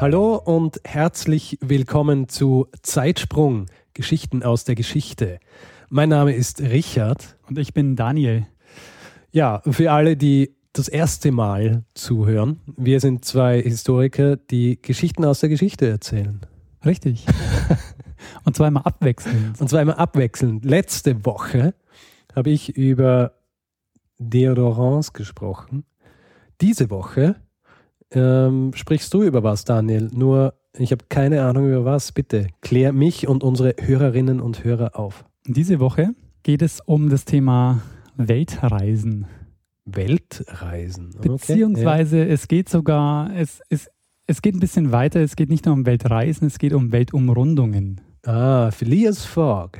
Hallo und herzlich willkommen zu Zeitsprung, Geschichten aus der Geschichte. Mein Name ist Richard. Und ich bin Daniel. Ja, für alle, die das erste Mal zuhören, wir sind zwei Historiker, die Geschichten aus der Geschichte erzählen. Richtig. Und zwar immer abwechselnd. Und zwar immer abwechselnd. Letzte Woche habe ich über Deodorants gesprochen. Diese Woche ähm, sprichst du über was, Daniel? Nur, ich habe keine Ahnung über was. Bitte klär mich und unsere Hörerinnen und Hörer auf. Diese Woche geht es um das Thema Weltreisen. Weltreisen. Okay, Beziehungsweise ja. es geht sogar, es, es, es geht ein bisschen weiter, es geht nicht nur um Weltreisen, es geht um Weltumrundungen. Ah, Phileas Fogg.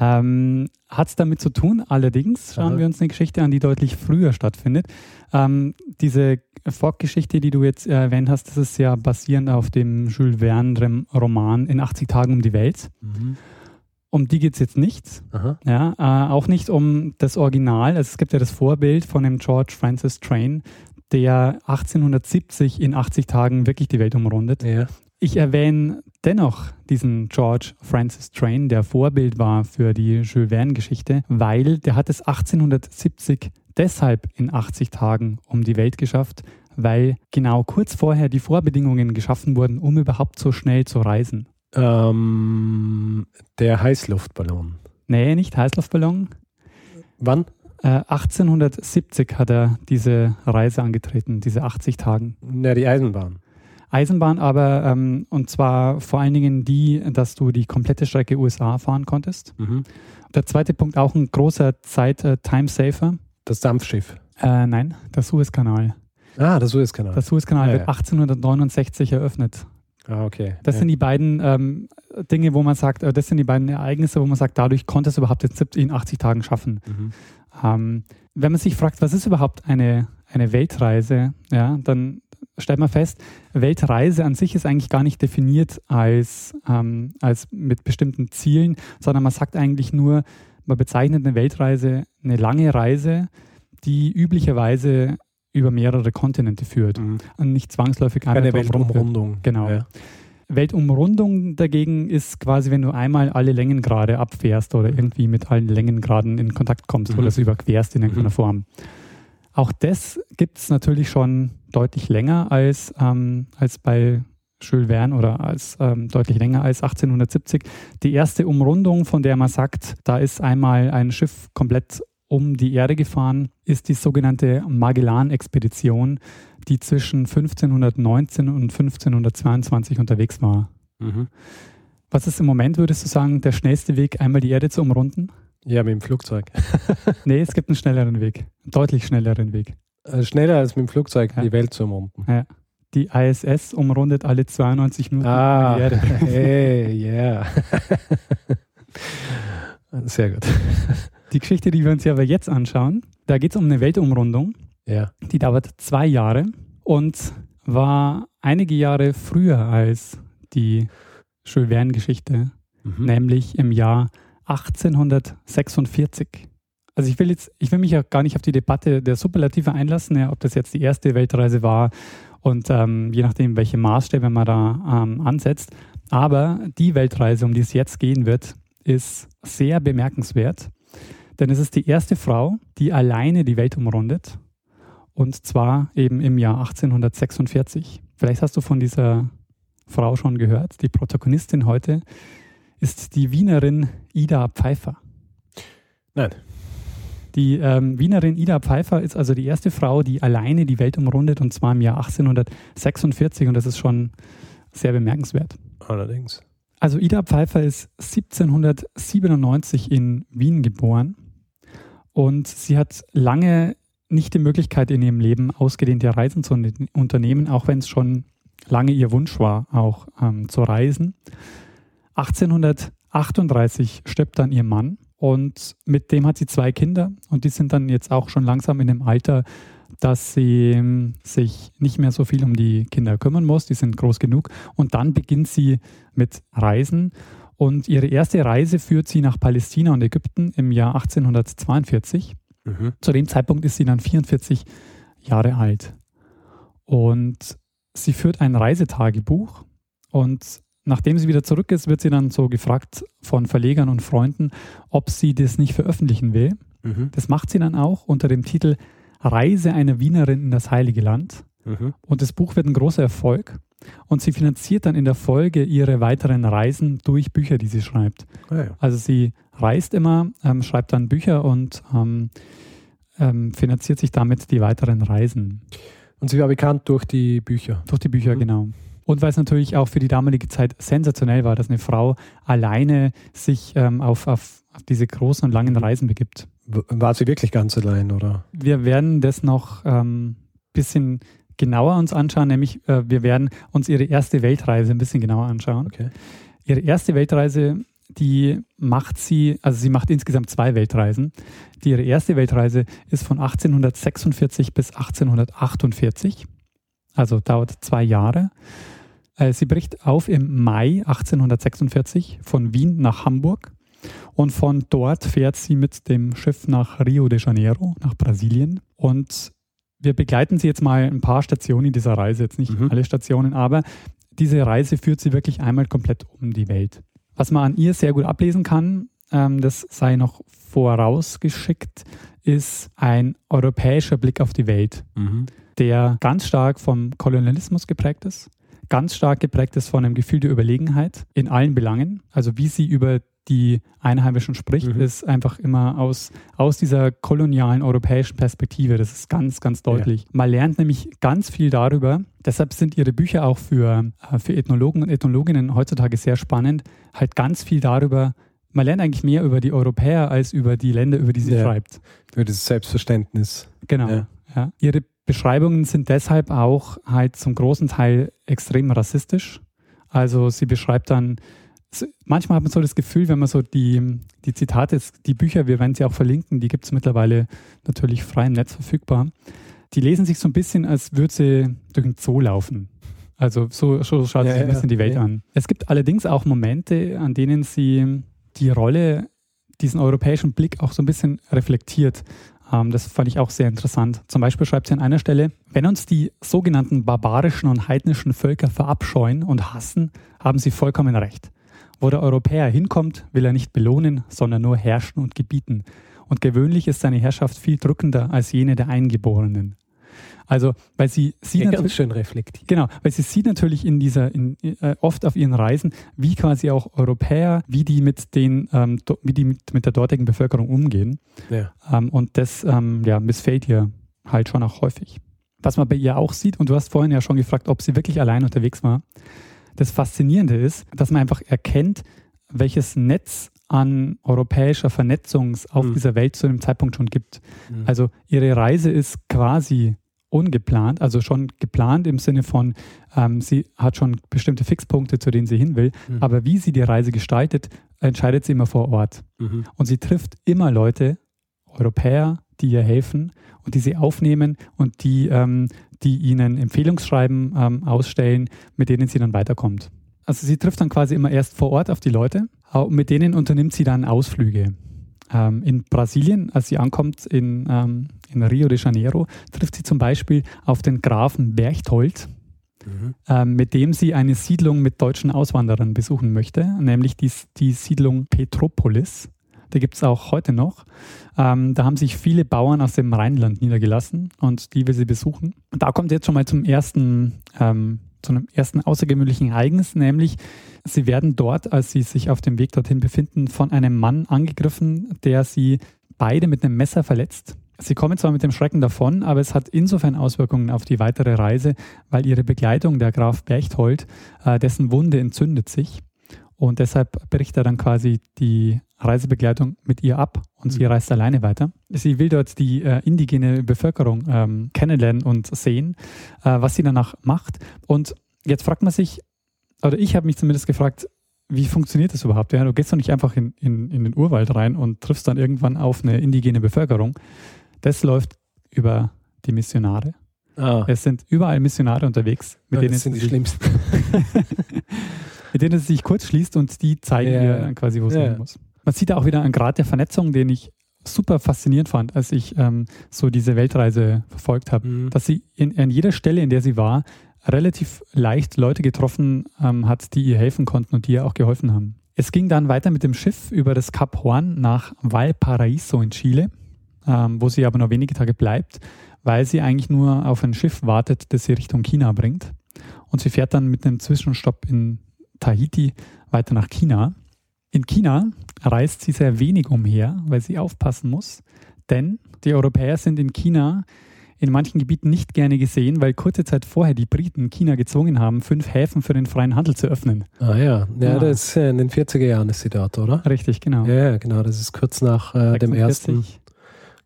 Ähm, Hat es damit zu tun, allerdings schauen Aha. wir uns eine Geschichte an, die deutlich früher stattfindet. Ähm, diese Fogg-Geschichte, die du jetzt erwähnt hast, das ist ja basierend auf dem Jules Verne-Roman In 80 Tagen um die Welt. Mhm. Um die geht es jetzt nicht. Ja, äh, auch nicht um das Original. Also es gibt ja das Vorbild von dem George Francis Train, der 1870 in 80 Tagen wirklich die Welt umrundet. Ja. Ich erwähne dennoch diesen George Francis Train, der Vorbild war für die Jules Verne-Geschichte, weil der hat es 1870 deshalb in 80 Tagen um die Welt geschafft, weil genau kurz vorher die Vorbedingungen geschaffen wurden, um überhaupt so schnell zu reisen. Ähm, der Heißluftballon. Nee, nicht Heißluftballon. Wann? Äh, 1870 hat er diese Reise angetreten, diese 80 Tagen. Ja, die Eisenbahn. Eisenbahn aber, ähm, und zwar vor allen Dingen die, dass du die komplette Strecke USA fahren konntest. Mhm. Der zweite Punkt, auch ein großer Zeit-Time-Saver. Das Dampfschiff? Äh, nein, der Suezkanal. Ah, der Suezkanal. Der Suezkanal ja, wird ja. 1869 eröffnet. Ah, okay. Das ja. sind die beiden ähm, Dinge, wo man sagt, äh, das sind die beiden Ereignisse, wo man sagt, dadurch konnte es überhaupt in 80 Tagen schaffen. Mhm. Ähm, wenn man sich fragt, was ist überhaupt eine, eine Weltreise, ja, dann stellt man fest, Weltreise an sich ist eigentlich gar nicht definiert als, ähm, als mit bestimmten Zielen, sondern man sagt eigentlich nur, man bezeichnet eine Weltreise eine lange Reise, die üblicherweise über mehrere Kontinente führt mhm. und nicht zwangsläufig eine Weltumrundung. Genau. Ja. Weltumrundung dagegen ist quasi, wenn du einmal alle Längengrade abfährst oder irgendwie mit allen Längengraden in Kontakt kommst mhm. oder es überquerst in irgendeiner mhm. Form. Auch das gibt es natürlich schon deutlich länger als, ähm, als bei Jules Verne oder als ähm, deutlich länger als 1870. Die erste Umrundung, von der man sagt, da ist einmal ein Schiff komplett um die Erde gefahren, ist die sogenannte Magellan-Expedition, die zwischen 1519 und 1522 unterwegs war. Mhm. Was ist im Moment, würdest du sagen, der schnellste Weg, einmal die Erde zu umrunden? Ja, mit dem Flugzeug. nee, es gibt einen schnelleren Weg. Einen deutlich schnelleren Weg. Äh, schneller als mit dem Flugzeug ja. die Welt zu umrunden. Ja. Die ISS umrundet alle 92 Minuten ah, die Erde. Hey, yeah. Sehr gut. Die Geschichte, die wir uns ja aber jetzt anschauen, da geht es um eine Weltumrundung. Ja. Die dauert zwei Jahre und war einige Jahre früher als die Jules Verne-Geschichte, mhm. nämlich im Jahr 1846. Also ich will jetzt, ich will mich ja gar nicht auf die Debatte der Superlative einlassen, ja, ob das jetzt die erste Weltreise war und ähm, je nachdem, welche Maßstäbe man da ähm, ansetzt. Aber die Weltreise, um die es jetzt gehen wird, ist sehr bemerkenswert, denn es ist die erste Frau, die alleine die Welt umrundet und zwar eben im Jahr 1846. Vielleicht hast du von dieser Frau schon gehört. Die Protagonistin heute ist die Wienerin Ida Pfeiffer. Nein. Die ähm, Wienerin Ida Pfeiffer ist also die erste Frau, die alleine die Welt umrundet und zwar im Jahr 1846 und das ist schon sehr bemerkenswert. Allerdings. Also Ida Pfeiffer ist 1797 in Wien geboren und sie hat lange nicht die Möglichkeit in ihrem Leben ausgedehnte Reisen zu unternehmen, auch wenn es schon lange ihr Wunsch war, auch ähm, zu reisen. 1838 stirbt dann ihr Mann und mit dem hat sie zwei Kinder und die sind dann jetzt auch schon langsam in dem Alter, dass sie ähm, sich nicht mehr so viel um die Kinder kümmern muss. Die sind groß genug. Und dann beginnt sie mit Reisen. Und ihre erste Reise führt sie nach Palästina und Ägypten im Jahr 1842. Mhm. Zu dem Zeitpunkt ist sie dann 44 Jahre alt. Und sie führt ein Reisetagebuch. Und nachdem sie wieder zurück ist, wird sie dann so gefragt von Verlegern und Freunden, ob sie das nicht veröffentlichen will. Mhm. Das macht sie dann auch unter dem Titel Reise einer Wienerin in das Heilige Land. Mhm. Und das Buch wird ein großer Erfolg. Und sie finanziert dann in der Folge ihre weiteren Reisen durch Bücher, die sie schreibt. Ah ja. Also sie reist immer, ähm, schreibt dann Bücher und ähm, ähm, finanziert sich damit die weiteren Reisen. Und sie war bekannt durch die Bücher. Durch die Bücher, mhm. genau. Und weil es natürlich auch für die damalige Zeit sensationell war, dass eine Frau alleine sich ähm, auf, auf, auf diese großen und langen Reisen begibt. War sie wirklich ganz allein, oder? Wir werden das noch ein ähm, bisschen genauer uns anschauen, nämlich äh, wir werden uns ihre erste Weltreise ein bisschen genauer anschauen. Okay. Ihre erste Weltreise, die macht sie, also sie macht insgesamt zwei Weltreisen. Die, ihre erste Weltreise ist von 1846 bis 1848, also dauert zwei Jahre. Äh, sie bricht auf im Mai 1846 von Wien nach Hamburg und von dort fährt sie mit dem Schiff nach Rio de Janeiro, nach Brasilien. Und wir begleiten sie jetzt mal ein paar Stationen dieser Reise, jetzt nicht mhm. alle Stationen, aber diese Reise führt sie wirklich einmal komplett um die Welt. Was man an ihr sehr gut ablesen kann, ähm, das sei noch vorausgeschickt, ist ein europäischer Blick auf die Welt, mhm. der ganz stark vom Kolonialismus geprägt ist, ganz stark geprägt ist von einem Gefühl der Überlegenheit in allen Belangen, also wie sie über die Einheimischen spricht, mhm. ist einfach immer aus, aus dieser kolonialen europäischen Perspektive. Das ist ganz, ganz deutlich. Ja. Man lernt nämlich ganz viel darüber. Deshalb sind ihre Bücher auch für, äh, für Ethnologen und Ethnologinnen heutzutage sehr spannend. Halt ganz viel darüber, man lernt eigentlich mehr über die Europäer als über die Länder, über die sie ja. schreibt. Über das Selbstverständnis. Genau. Ja. ja. Ihre Beschreibungen sind deshalb auch halt zum großen Teil extrem rassistisch. Also sie beschreibt dann manchmal hat man so das Gefühl, wenn man so die, die Zitate, die Bücher, wir werden sie auch verlinken, die gibt es mittlerweile natürlich frei im Netz verfügbar, die lesen sich so ein bisschen, als würde sie durch ein Zoo laufen. Also so, so schaut ja, sich ein bisschen ja, die Welt an. Es gibt allerdings auch Momente, an denen sie die Rolle, diesen europäischen Blick auch so ein bisschen reflektiert. Ähm, das fand ich auch sehr interessant. Zum Beispiel schreibt sie an einer Stelle, wenn uns die sogenannten barbarischen und heidnischen Völker verabscheuen und hassen, haben sie vollkommen recht. Wo der Europäer hinkommt, will er nicht belohnen, sondern nur herrschen und gebieten. Und gewöhnlich ist seine Herrschaft viel drückender als jene der Eingeborenen. Also, weil sie sieht ja, ganz schön reflektiert. Genau, weil sie sieht natürlich in dieser, in, äh, oft auf ihren Reisen, wie quasi auch Europäer, wie die mit den, ähm, do, wie die mit, mit der dortigen Bevölkerung umgehen. Ja. Ähm, und das ähm, ja, missfällt ihr halt schon auch häufig. Was man bei ihr auch sieht, und du hast vorhin ja schon gefragt, ob sie wirklich allein unterwegs war das Faszinierende ist, dass man einfach erkennt, welches Netz an europäischer Vernetzung es auf mhm. dieser Welt zu dem Zeitpunkt schon gibt. Mhm. Also ihre Reise ist quasi ungeplant, also schon geplant im Sinne von, ähm, sie hat schon bestimmte Fixpunkte, zu denen sie hin will, mhm. aber wie sie die Reise gestaltet, entscheidet sie immer vor Ort. Mhm. Und sie trifft immer Leute, Europäer, die ihr helfen und die sie aufnehmen und die ähm, die ihnen Empfehlungsschreiben ähm, ausstellen, mit denen sie dann weiterkommt. Also sie trifft dann quasi immer erst vor Ort auf die Leute mit denen unternimmt sie dann Ausflüge. Ähm, in Brasilien, als sie ankommt in, ähm, in Rio de Janeiro, trifft sie zum Beispiel auf den Grafen Berchtold, mhm. ähm, mit dem sie eine Siedlung mit deutschen Auswanderern besuchen möchte, nämlich die, die Siedlung Petropolis. Die gibt es auch heute noch. Ähm, da haben sich viele Bauern aus dem Rheinland niedergelassen und die will sie besuchen. Und da kommt jetzt schon mal zum ersten, ähm, zu einem ersten außergewöhnlichen Ereignis, nämlich sie werden dort, als sie sich auf dem Weg dorthin befinden, von einem Mann angegriffen, der sie beide mit einem Messer verletzt. Sie kommen zwar mit dem Schrecken davon, aber es hat insofern Auswirkungen auf die weitere Reise, weil ihre Begleitung, der Graf Berchthold, äh, dessen Wunde entzündet sich. Und deshalb bricht er dann quasi die Reisebegleitung mit ihr ab und sie mhm. reist alleine weiter. Sie will dort die äh, indigene Bevölkerung ähm, kennenlernen und sehen, äh, was sie danach macht. Und jetzt fragt man sich, oder ich habe mich zumindest gefragt, wie funktioniert das überhaupt? Ja, du gehst doch nicht einfach in, in, in den Urwald rein und triffst dann irgendwann auf eine indigene Bevölkerung. Das läuft über die Missionare. Ah. Es sind überall Missionare unterwegs, mit ja, denen das sind die schlimmsten. mit denen es sich kurz schließt und die zeigen ja. dir quasi, wo es ja. hin muss. Man sieht da auch wieder einen Grad der Vernetzung, den ich super faszinierend fand, als ich ähm, so diese Weltreise verfolgt habe, mhm. dass sie in, an jeder Stelle, in der sie war, relativ leicht Leute getroffen ähm, hat, die ihr helfen konnten und die ihr auch geholfen haben. Es ging dann weiter mit dem Schiff über das Kap Horn nach Valparaiso in Chile, ähm, wo sie aber nur wenige Tage bleibt, weil sie eigentlich nur auf ein Schiff wartet, das sie Richtung China bringt. Und sie fährt dann mit einem Zwischenstopp in Tahiti weiter nach China. In China reist sie sehr wenig umher, weil sie aufpassen muss, denn die Europäer sind in China in manchen Gebieten nicht gerne gesehen, weil kurze Zeit vorher die Briten China gezwungen haben, fünf Häfen für den freien Handel zu öffnen. Ah ja, ja, ja. das ist in den 40er Jahren ist sie dort, oder? Richtig, genau. Ja, genau, das ist kurz nach äh, dem ersten,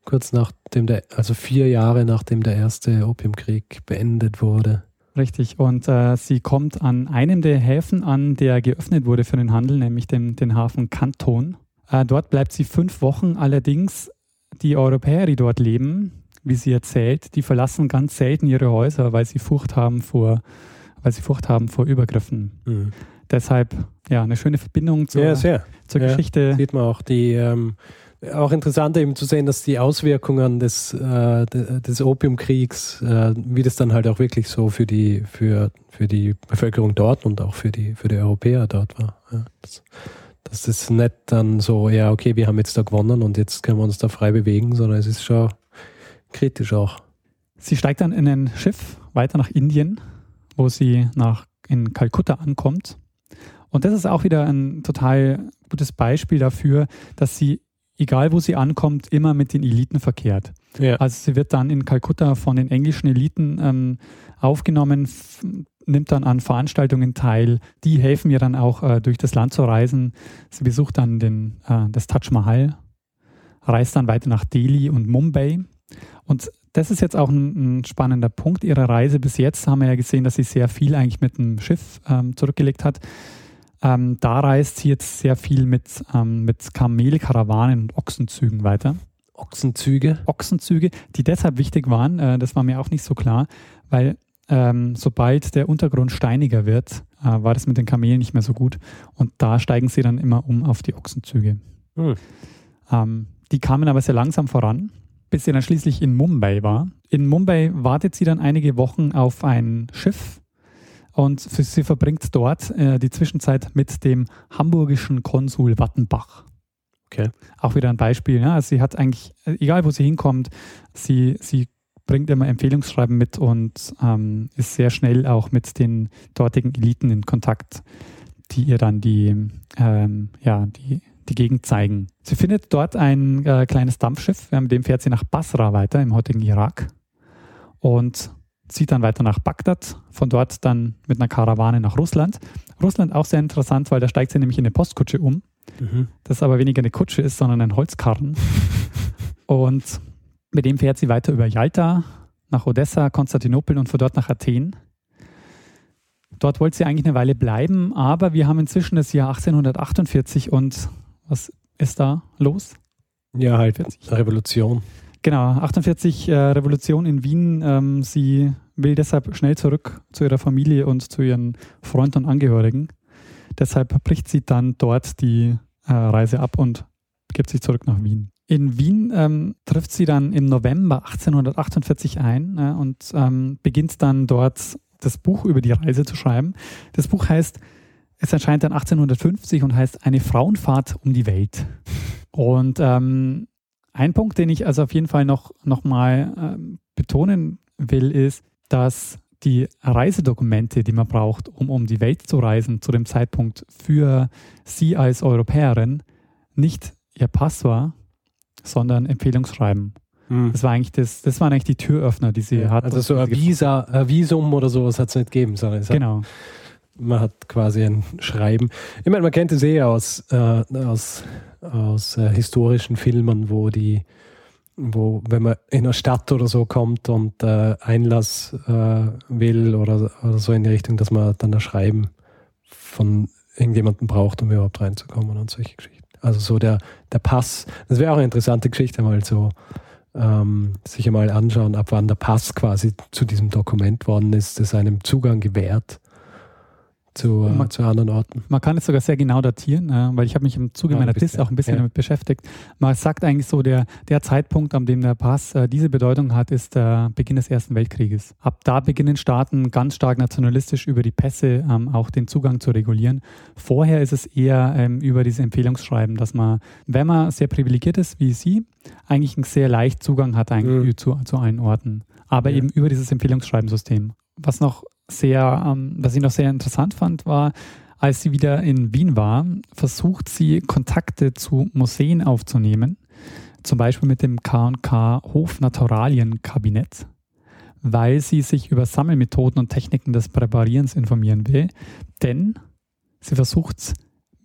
kurz nachdem der, also vier Jahre nachdem der erste Opiumkrieg beendet wurde. Richtig, und äh, sie kommt an einem der Häfen an, der geöffnet wurde für den Handel, nämlich den, den Hafen Kanton. Äh, dort bleibt sie fünf Wochen, allerdings die Europäer, die dort leben, wie sie erzählt, die verlassen ganz selten ihre Häuser, weil sie Furcht haben vor, weil sie Furcht haben vor Übergriffen. Mhm. Deshalb ja eine schöne Verbindung zur, ja, zur ja, Geschichte. Sieht man auch die ähm, auch interessant eben zu sehen, dass die Auswirkungen des, äh, des Opiumkriegs, äh, wie das dann halt auch wirklich so für die, für, für die Bevölkerung dort und auch für die, für die Europäer dort war. Ja, das, dass das nicht dann so, ja, okay, wir haben jetzt da gewonnen und jetzt können wir uns da frei bewegen, sondern es ist schon kritisch auch. Sie steigt dann in ein Schiff weiter nach Indien, wo sie nach, in Kalkutta ankommt. Und das ist auch wieder ein total gutes Beispiel dafür, dass sie, egal wo sie ankommt, immer mit den Eliten verkehrt. Ja. Also sie wird dann in Kalkutta von den englischen Eliten ähm, aufgenommen, nimmt dann an Veranstaltungen teil. Die helfen ihr dann auch äh, durch das Land zu reisen. Sie besucht dann den, äh, das Taj Mahal, reist dann weiter nach Delhi und Mumbai und das ist jetzt auch ein, ein, spannender Punkt ihrer Reise. Bis jetzt haben wir ja gesehen, dass sie sehr viel eigentlich mit dem Schiff ähm, zurückgelegt hat. Ähm, da reist sie jetzt sehr viel mit, ähm, mit Kamelkarawanen und Ochsenzügen weiter. Ochsenzüge? Ochsenzüge, die deshalb wichtig waren, äh, das war mir auch nicht so klar, weil ähm, sobald der Untergrund steiniger wird, äh, war das mit den Kamelen nicht mehr so gut. Und da steigen sie dann immer um auf die Ochsenzüge. Hm. Ähm, die kamen aber sehr langsam voran bis sie dann schließlich in Mumbai war. In Mumbai wartet sie dann einige Wochen auf ein Schiff und sie verbringt dort äh, die Zwischenzeit mit dem hamburgischen Konsul Wattenbach. Okay. Auch wieder ein Beispiel. Ja? Also sie hat eigentlich, egal wo sie hinkommt, sie, sie bringt immer Empfehlungsschreiben mit und ähm, ist sehr schnell auch mit den dortigen Eliten in Kontakt, die ihr dann die, ähm, ja, die die Gegend zeigen. Sie findet dort ein äh, kleines Dampfschiff, mit dem fährt sie nach Basra weiter im heutigen Irak und zieht dann weiter nach Bagdad, von dort dann mit einer Karawane nach Russland. Russland auch sehr interessant, weil da steigt sie nämlich in eine Postkutsche um, mhm. das aber weniger eine Kutsche ist, sondern ein Holzkarren. und mit dem fährt sie weiter über Jalta, nach Odessa, Konstantinopel und von dort nach Athen. Dort wollte sie eigentlich eine Weile bleiben, aber wir haben inzwischen das Jahr 1848 und was ist da los? Ja, halt Revolution. Genau, 48 äh, Revolution in Wien. Ähm, sie will deshalb schnell zurück zu ihrer Familie und zu ihren Freunden und Angehörigen. Deshalb bricht sie dann dort die äh, Reise ab und begibt sich zurück nach Wien. In Wien ähm, trifft sie dann im November 1848 ein äh, und ähm, beginnt dann dort das Buch über die Reise zu schreiben. Das Buch heißt es erscheint dann 1850 und heißt Eine Frauenfahrt um die Welt. Und ähm, ein Punkt, den ich also auf jeden Fall noch, noch mal ähm, betonen will, ist, dass die Reisedokumente, die man braucht, um um die Welt zu reisen, zu dem Zeitpunkt für Sie als Europäerin nicht Ihr Pass war, sondern Empfehlungsschreiben. Hm. Das war eigentlich das, das waren eigentlich die Türöffner, die sie ja, hat. Also so ein Visa, Visum oder sowas hat es nicht gegeben, sondern genau man hat quasi ein Schreiben. Ich meine, man kennt es eh aus, äh, aus, aus äh, historischen Filmen, wo die, wo, wenn man in eine Stadt oder so kommt und äh, Einlass äh, will oder, oder so in die Richtung, dass man dann ein Schreiben von irgendjemandem braucht, um überhaupt reinzukommen und solche Geschichten. Also so der, der Pass, das wäre auch eine interessante Geschichte, mal so ähm, sich einmal anschauen, ab wann der Pass quasi zu diesem Dokument worden ist, das einem Zugang gewährt zu, äh, zu anderen Orten. Man kann es sogar sehr genau datieren, äh, weil ich habe mich im Zuge ja, meiner Dis auch ein bisschen ja. damit beschäftigt. Man sagt eigentlich so, der, der Zeitpunkt, an dem der Pass äh, diese Bedeutung hat, ist der Beginn des Ersten Weltkrieges. Ab da beginnen Staaten ganz stark nationalistisch über die Pässe ähm, auch den Zugang zu regulieren. Vorher ist es eher ähm, über diese Empfehlungsschreiben, dass man, wenn man sehr privilegiert ist wie Sie, eigentlich einen sehr leicht Zugang hat eigentlich mhm. zu, zu allen Orten. Aber ja. eben über dieses Empfehlungsschreibensystem. Was noch sehr, ähm, was ich noch sehr interessant fand, war, als sie wieder in Wien war, versucht sie Kontakte zu Museen aufzunehmen, zum Beispiel mit dem K&K Hofnaturalienkabinett, weil sie sich über Sammelmethoden und Techniken des Präparierens informieren will, denn sie versucht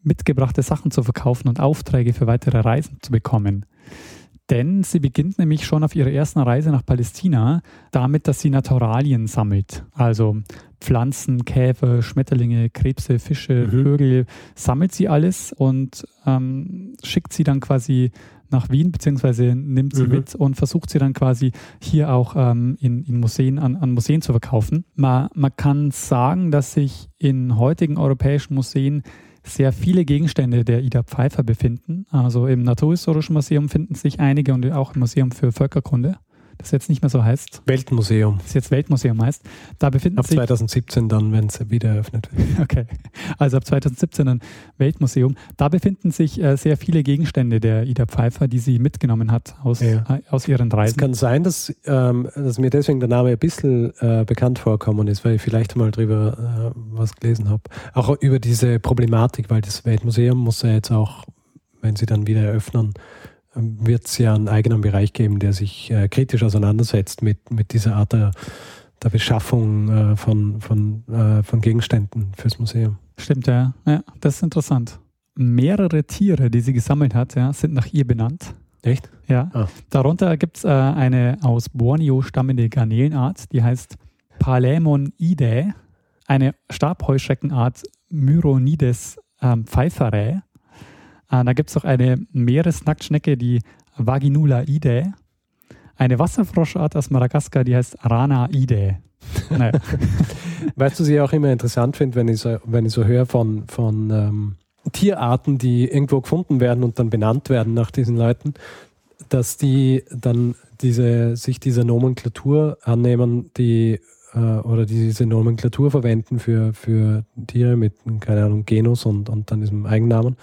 mitgebrachte Sachen zu verkaufen und Aufträge für weitere Reisen zu bekommen. Denn sie beginnt nämlich schon auf ihrer ersten Reise nach Palästina damit, dass sie Naturalien sammelt. Also Pflanzen, Käfer, Schmetterlinge, Krebse, Fische, mhm. Vögel, sammelt sie alles und ähm, schickt sie dann quasi nach Wien, beziehungsweise nimmt sie mhm. mit und versucht sie dann quasi hier auch ähm, in, in, Museen, an, an, Museen zu verkaufen. Man, man kann sagen, dass sich in heutigen europäischen Museen sehr viele Gegenstände der Ida Pfeiffer befinden. Also im Naturhistorischen Museum finden sich einige und auch im Museum für Völkerkunde das jetzt nicht mehr so heißt. Weltmuseum. Das jetzt Weltmuseum heißt. Da befinden ab sich. Ab 2017 dann, wenn es wieder eröffnet wird. Okay. Also ab 2017 dann Weltmuseum. Da befinden sich äh, sehr viele Gegenstände der Ida Pfeiffer, die sie mitgenommen hat aus, ja. äh, aus ihren Reisen. Es kann sein, dass, ähm, dass mir deswegen der Name ein bisschen äh, bekannt vorkommen ist, weil ich vielleicht mal drüber äh, was gelesen habe. Auch über diese Problematik, weil das Weltmuseum muss ja jetzt auch, wenn sie dann wieder eröffnen, wird es ja einen eigenen Bereich geben, der sich äh, kritisch auseinandersetzt mit, mit dieser Art der, der Beschaffung äh, von, von, äh, von Gegenständen fürs Museum. Stimmt, ja. ja. Das ist interessant. Mehrere Tiere, die sie gesammelt hat, ja, sind nach ihr benannt. Echt? Ja. Ah. Darunter gibt es äh, eine aus Borneo stammende Garnelenart, die heißt Palemonidae, eine Stabheuschreckenart Myronides ähm, pfeiferae da gibt es auch eine Meeresnacktschnecke, die Vaginulaidae. Eine Wasserfroschart aus Madagaskar, die heißt Aranaidae. Naja. weißt du, was ich auch immer interessant finde, wenn ich so, wenn ich so höre von, von ähm, Tierarten, die irgendwo gefunden werden und dann benannt werden nach diesen Leuten, dass die dann diese, sich dieser Nomenklatur annehmen, die äh, oder diese Nomenklatur verwenden für, für Tiere mit, keine Ahnung, Genus und, und dann diesem Eigennamen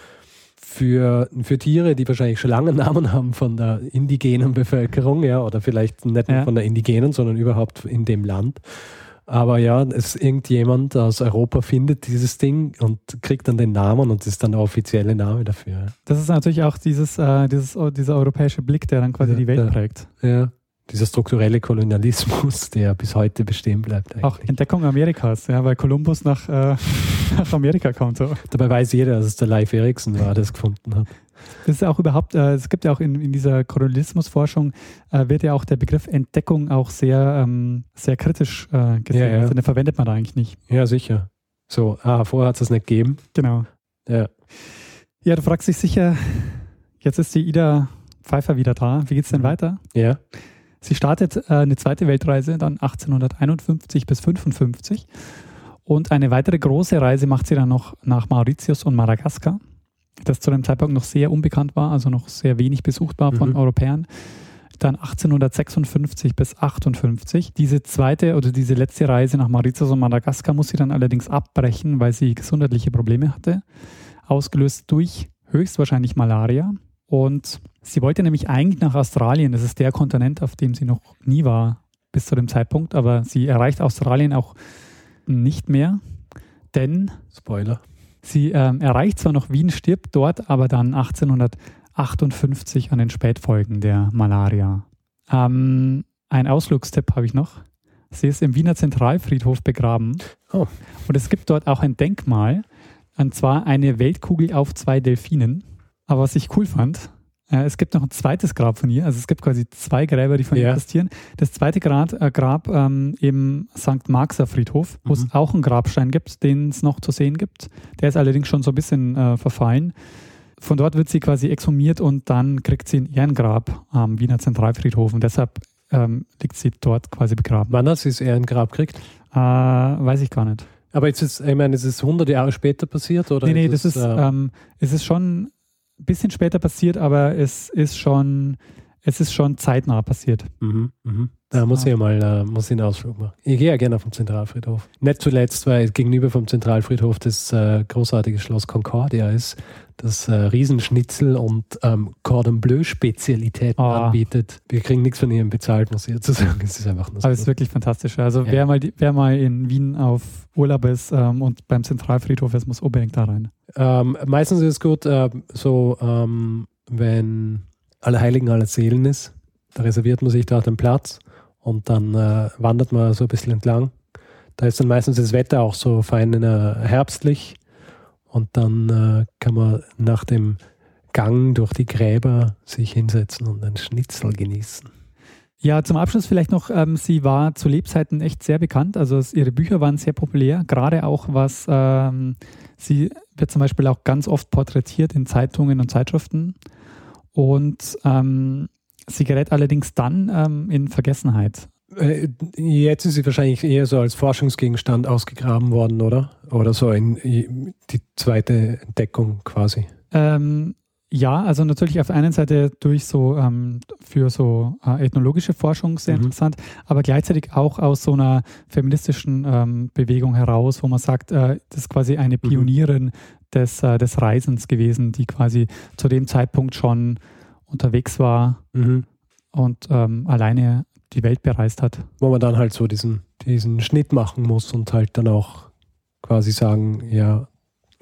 für, für Tiere, die wahrscheinlich schon lange Namen haben von der indigenen Bevölkerung, ja, oder vielleicht nicht ja. von der indigenen, sondern überhaupt in dem Land. Aber ja, es irgendjemand aus Europa findet dieses Ding und kriegt dann den Namen und ist dann der offizielle Name dafür. Das ist natürlich auch dieses, äh, dieses, dieser europäische Blick, der dann quasi ja, die Welt prägt. Ja dieser strukturelle Kolonialismus, der bis heute bestehen bleibt. Eigentlich. Auch Entdeckung Amerikas, ja, weil Kolumbus nach, äh, nach Amerika kommt. So. Dabei weiß jeder, dass es der Live Erikson war, der es gefunden hat. Das ist auch überhaupt, äh, es gibt ja auch in, in dieser Kolonialismusforschung, äh, wird ja auch der Begriff Entdeckung auch sehr, ähm, sehr kritisch äh, gesehen. Ja, ja. Also den verwendet man da eigentlich nicht. Ja, sicher. So, ah, vorher hat es das nicht gegeben. Genau. Ja. Ja, du fragst dich sicher, jetzt ist die Ida Pfeiffer wieder da. Wie geht es denn mhm. weiter? Ja. Sie startet äh, eine zweite Weltreise dann 1851 bis 55 und eine weitere große Reise macht sie dann noch nach Mauritius und Madagaskar, das zu dem Zeitpunkt noch sehr unbekannt war, also noch sehr wenig besucht war von mhm. Europäern. Dann 1856 bis 58. Diese zweite oder diese letzte Reise nach Mauritius und Madagaskar muss sie dann allerdings abbrechen, weil sie gesundheitliche Probleme hatte, ausgelöst durch höchstwahrscheinlich Malaria. Und sie wollte nämlich eigentlich nach Australien. Das ist der Kontinent, auf dem sie noch nie war bis zu dem Zeitpunkt. Aber sie erreicht Australien auch nicht mehr, denn Spoiler. Sie ähm, erreicht zwar noch Wien, stirbt dort, aber dann 1858 an den Spätfolgen der Malaria. Ähm, ein Ausflugstipp habe ich noch. Sie ist im Wiener Zentralfriedhof begraben. Oh. Und es gibt dort auch ein Denkmal, und zwar eine Weltkugel auf zwei Delfinen. Aber was ich cool fand, Äh, es gibt noch ein zweites Grab von ihr. Also es gibt quasi zwei Gräber, die von ihr Ja. existieren. Das zweite Grab, äh, Grab ähm, im St. Marxer Friedhof, wo es Mhm. auch einen Grabstein gibt, den es noch zu sehen gibt. Der ist allerdings schon so ein bisschen äh, verfallen. Von dort wird sie quasi exhumiert und dann kriegt sie ein Ehrengrab am Wiener Zentralfriedhof und deshalb ähm, liegt sie dort quasi begraben. Wann hat sie das Ehrengrab gekriegt? Äh, weiß ich gar nicht. Aber jetzt ist, ich meine, ist es 100 Jahre später passiert? Oder nee, nee, das es, ist, äh, ähm, es ist schon bisschen später passiert, aber es ist schon, es ist schon zeitnah passiert. Mhm, mhm. Da muss ich ja mal äh, muss ich einen Ausflug machen. Ich gehe ja gerne auf den Zentralfriedhof. Nicht zuletzt, weil gegenüber vom Zentralfriedhof das äh, großartige Schloss Concordia ist, das äh, Riesenschnitzel und ähm, Cordon Bleu Spezialitäten Ah. anbietet. Wir kriegen nichts von ihnen bezahlt, muss ich dazu sagen. Es ist einfach nur so. Aber es ist wirklich fantastisch. Also Ja. wer, mal, wer mal in Wien auf Urlaub ist ähm, und beim Zentralfriedhof ist, muss unbedingt da rein. Ähm, meistens ist es gut, äh, so ähm, wenn Allerheiligen aller Seelen ist, da reserviert man sich dort einen Platz und dann äh, wandert man so ein bisschen entlang. Da ist dann meistens das Wetter auch so fein äh, herbstlich und dann äh, kann man nach dem Gang durch die Gräber sich hinsetzen und einen Schnitzel genießen. Ja, zum Abschluss vielleicht noch, ähm, sie war zu Lebzeiten echt sehr bekannt. Also ihre Bücher waren sehr populär, gerade auch was, ähm, sie wird zum Beispiel auch ganz oft porträtiert in Zeitungen und Zeitschriften. Und ähm, sie gerät allerdings dann ähm, in Vergessenheit. Äh, Jetzt ist sie wahrscheinlich eher so als Forschungsgegenstand ausgegraben worden, oder? Oder so in die zweite Entdeckung quasi. Ähm, ja, also natürlich auf der einen Seite durch so ähm, für so äh, ethnologische Forschung sehr Mhm. interessant, aber gleichzeitig auch aus so einer feministischen ähm, Bewegung heraus, wo man sagt, äh, das ist quasi eine Mhm. Pionierin des, äh, des Reisens gewesen, die quasi zu dem Zeitpunkt schon unterwegs war Mhm. und ähm, alleine die Welt bereist hat. wo man dann halt so diesen, diesen Schnitt machen muss und halt dann auch quasi sagen, ja,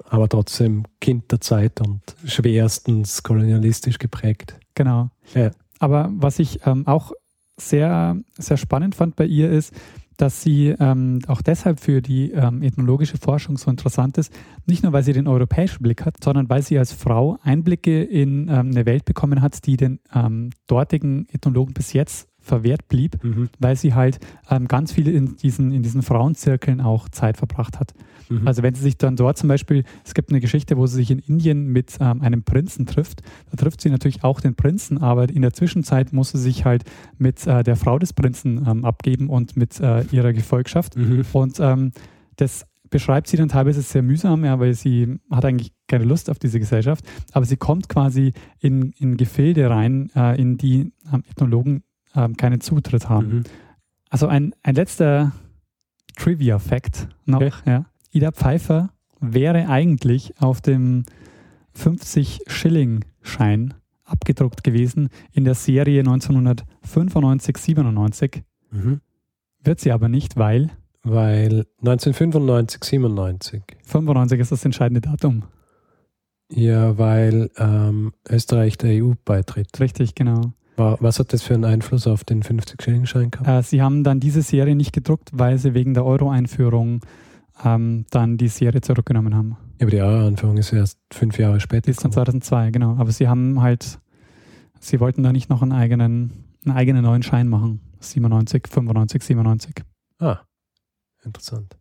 aber trotzdem Kind der Zeit und schwerstens kolonialistisch geprägt. Genau. Ja. Aber was ich ähm, auch sehr, sehr spannend fand bei ihr ist, dass sie ähm, auch deshalb für die ähm, ethnologische Forschung so interessant ist, nicht nur weil sie den europäischen Blick hat, sondern weil sie als Frau Einblicke in ähm, eine Welt bekommen hat, die den ähm, dortigen Ethnologen bis jetzt verwehrt blieb, weil sie halt ähm, ganz viel in diesen, in diesen Frauenzirkeln auch Zeit verbracht hat. Mhm. Also wenn sie sich dann dort zum Beispiel, es gibt eine Geschichte, wo sie sich in Indien mit ähm, einem Prinzen trifft, da trifft sie natürlich auch den Prinzen, aber in der Zwischenzeit muss sie sich halt mit äh, der Frau des Prinzen ähm, abgeben und mit äh, ihrer Gefolgschaft. Mhm. Und ähm, das beschreibt sie dann teilweise sehr mühsam, ja, weil sie hat eigentlich keine Lust auf diese Gesellschaft, aber sie kommt quasi in, in Gefilde rein, äh, in die ähm, Ethnologen ähm, keinen Zutritt haben. Mhm. Also ein, ein letzter Trivia-Fact noch. Okay. Ja. Ida Pfeiffer wäre eigentlich auf dem 50-Schilling-Schein abgedruckt gewesen in der Serie 1995, 97. Mhm. Wird sie aber nicht, weil Weil 1995, 97. 95 ist das entscheidende Datum. Ja, weil ähm, Österreich der EU beitritt. Richtig, genau. Wa- Was hat das für einen Einfluss auf den 50-Schilling-Schein gehabt? Äh, sie haben dann diese Serie nicht gedruckt, weil sie wegen der Euro-Einführung ähm, dann die Serie zurückgenommen haben. Ja, aber die Euro-Anführung ist erst fünf Jahre später. Die ist dann gekommen. 2002, genau. Aber sie haben halt, sie wollten da nicht noch einen eigenen, einen eigenen neuen Schein machen. 97, 95, 97. Ah, interessant.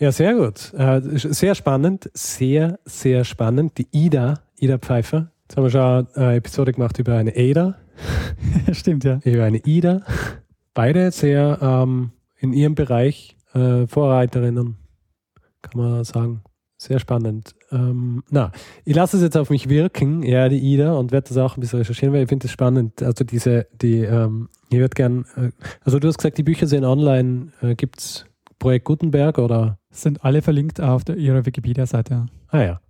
Ja, sehr gut. Äh, sehr spannend, sehr, sehr spannend. Die Ida, Ida Pfeiffer. Jetzt haben wir schon eine Episode gemacht über eine Ada, Stimmt, ja. über eine Ida. Beide sehr ähm, in ihrem Bereich äh, Vorreiterinnen, kann man sagen. Sehr spannend. Ähm, na, ich lasse es jetzt auf mich wirken, ja, die Ida, und werde das auch ein bisschen recherchieren, weil ich finde es spannend. Also diese, die, ähm, ich würde gern, äh, also du hast gesagt, die Bücher sind online, äh, gibt es Projekt Gutenberg oder? Sind alle verlinkt auf der, ihrer Wikipedia-Seite. Ah ja.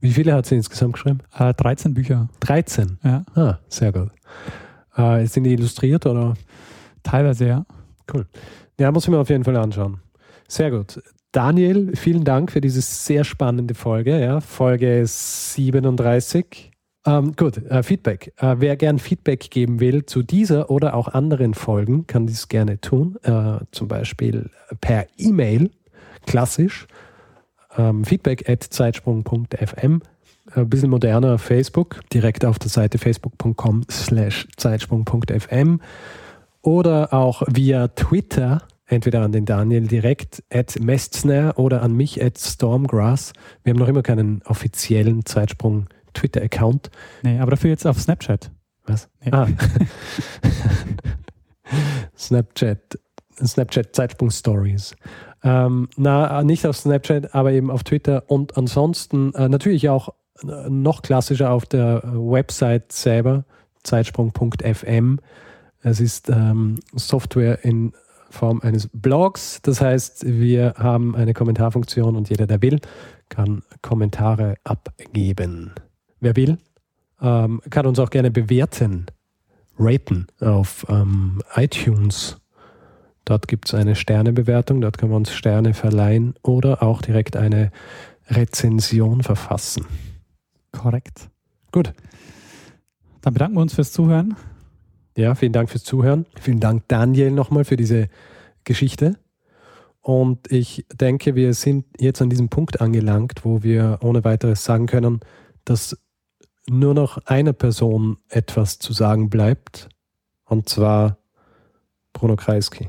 Wie viele hat sie insgesamt geschrieben? Äh, 13 Bücher, 13. ja. Ah, sehr gut. Äh, sind die illustriert oder? Teilweise, ja. Ja, muss ich mir auf jeden Fall anschauen. Sehr gut. Daniel, vielen Dank für diese sehr spannende Folge, ja, Folge 37. Ähm, gut, äh, Feedback. Äh, wer gern Feedback geben will zu dieser oder auch anderen Folgen, kann dies gerne tun. Äh, zum Beispiel per E-Mail, klassisch. Ähm, feedback at zeitsprung.fm ein bisschen moderner Facebook, direkt auf der Seite facebook.com slash zeitsprung.fm oder auch via Twitter, entweder an den Daniel direkt at Mestner oder an mich at Stormgrass. Wir haben noch immer keinen offiziellen Zeitsprung Twitter-Account. Nee, aber dafür jetzt auf Snapchat. Was? Nee. Ah. Snapchat, Snapchat Zeitsprung Stories. Ähm, na, nicht auf Snapchat, aber eben auf Twitter und ansonsten äh, natürlich auch äh, noch klassischer auf der Website selber, zeitsprung.fm. Es ist ähm, Software in Form eines Blogs. Das heißt, wir haben eine Kommentarfunktion und jeder, der will, kann Kommentare abgeben. Wer will, ähm, kann uns auch gerne bewerten, raten auf ähm, iTunes. Dort gibt es eine Sternebewertung, dort können wir uns Sterne verleihen oder auch direkt eine Rezension verfassen. Korrekt. Gut. Dann bedanken wir uns fürs Zuhören. Ja, vielen Dank fürs Zuhören. Vielen Dank, Daniel, nochmal für diese Geschichte. Und ich denke, wir sind jetzt an diesem Punkt angelangt, wo wir ohne weiteres sagen können, dass nur noch einer Person etwas zu sagen bleibt. Und zwar Bruno Kreisky.